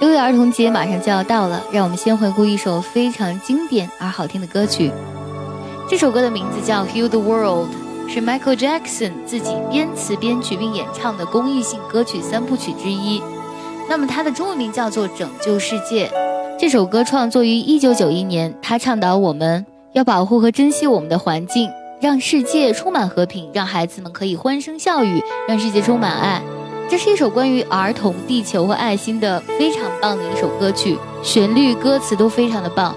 六一儿童节马上就要到了，让我们先回顾一首非常经典而好听的歌曲。这首歌的名字叫《Heal the World》，是 Michael Jackson 自己编词编曲并演唱的公益性歌曲三部曲之一。那么它的中文名叫做《拯救世界》。这首歌创作于1991年，它倡导我们要保护和珍惜我们的环境，让世界充满和平，让孩子们可以欢声笑语，让世界充满爱。这是一首关于儿童、地球和爱心的非常棒的一首歌曲，旋律、歌词都非常的棒。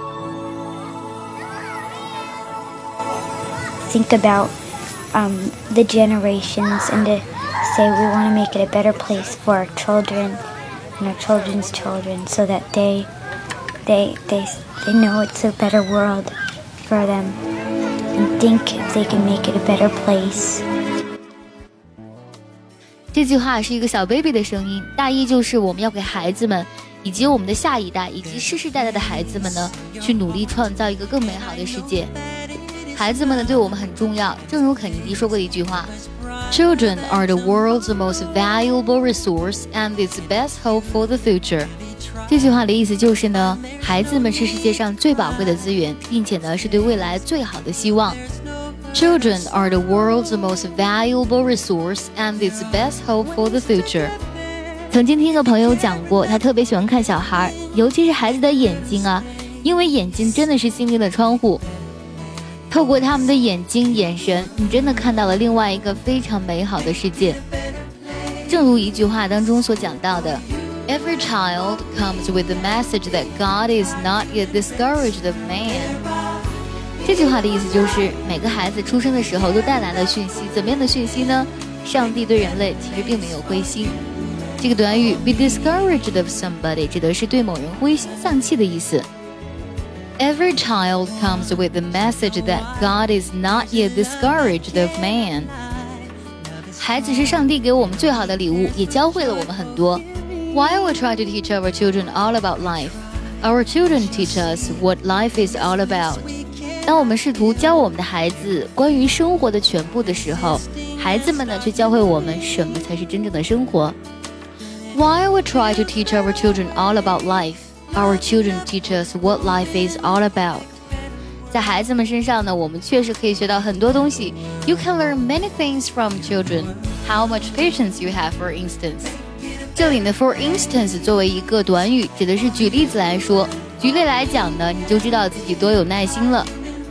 Think about um, the generations and to say we want to make it a better place for our children and our children's children, so that they they they they know it's a better world for them and think if they can make it a better place. 这句话是一个小 baby 的声音，大意就是我们要给孩子们，以及我们的下一代，以及世世代代的孩子们呢，去努力创造一个更美好的世界。孩子们呢，对我们很重要。正如肯尼迪说过的一句话：“Children are the world's most valuable resource and its best hope for the future。”这句话的意思就是呢，孩子们是世界上最宝贵的资源，并且呢，是对未来最好的希望。Children are the world's most valuable resource and its best hope for the future。曾经听一个朋友讲过，他特别喜欢看小孩，尤其是孩子的眼睛啊，因为眼睛真的是心灵的窗户。透过他们的眼睛、眼神，你真的看到了另外一个非常美好的世界。正如一句话当中所讲到的：“Every child comes with the message that God is not yet discouraged of man。” 这句话的意思就是，每个孩子出生的时候都带来了讯息，怎么样的讯息呢？上帝对人类其实并没有灰心。这个短语 be discouraged of somebody 指的是对某人灰心丧气的意思。Every child comes with the message that God is not yet discouraged of man。孩子是上帝给我们最好的礼物，也教会了我们很多。While we try to teach our children all about life, our children teach us what life is all about. 当我们试图教我们的孩子关于生活的全部的时候，孩子们呢却教会我们什么才是真正的生活。While we try to teach our children all about life, our children teach us what life is all about. 在孩子们身上呢，我们确实可以学到很多东西。You can learn many things from children. How much patience you have, for instance. 这里呢，for instance 作为一个短语，指的是举例子来说。举例来讲呢，你就知道自己多有耐心了。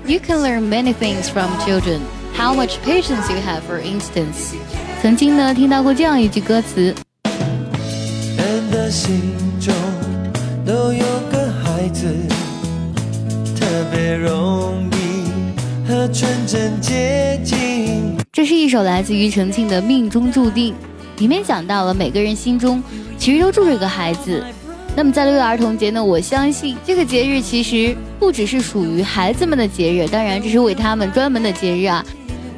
You can learn many things from children. How much patience you have, for instance. 曾经呢，听到过这样一句歌词。人的心中都有个孩子，特别容易和纯真接近。这是一首来自于陈庆的《命中注定》，里面讲到了每个人心中其实都住着一个孩子。那么在六一儿童节呢，我相信这个节日其实不只是属于孩子们的节日，当然这是为他们专门的节日啊。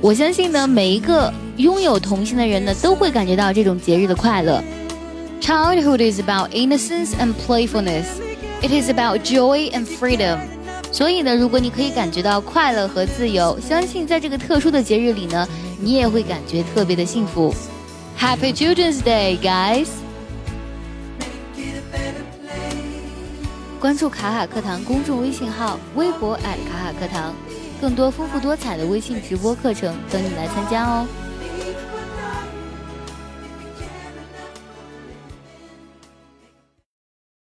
我相信呢，每一个拥有童心的人呢，都会感觉到这种节日的快乐。Childhood is about innocence and playfulness. It is about joy and freedom. 所以呢，如果你可以感觉到快乐和自由，相信在这个特殊的节日里呢，你也会感觉特别的幸福。Happy Children's Day, guys! 关注卡卡课堂公众微信号，微博卡卡课堂，更多丰富多彩的微信直播课程等你来参加哦。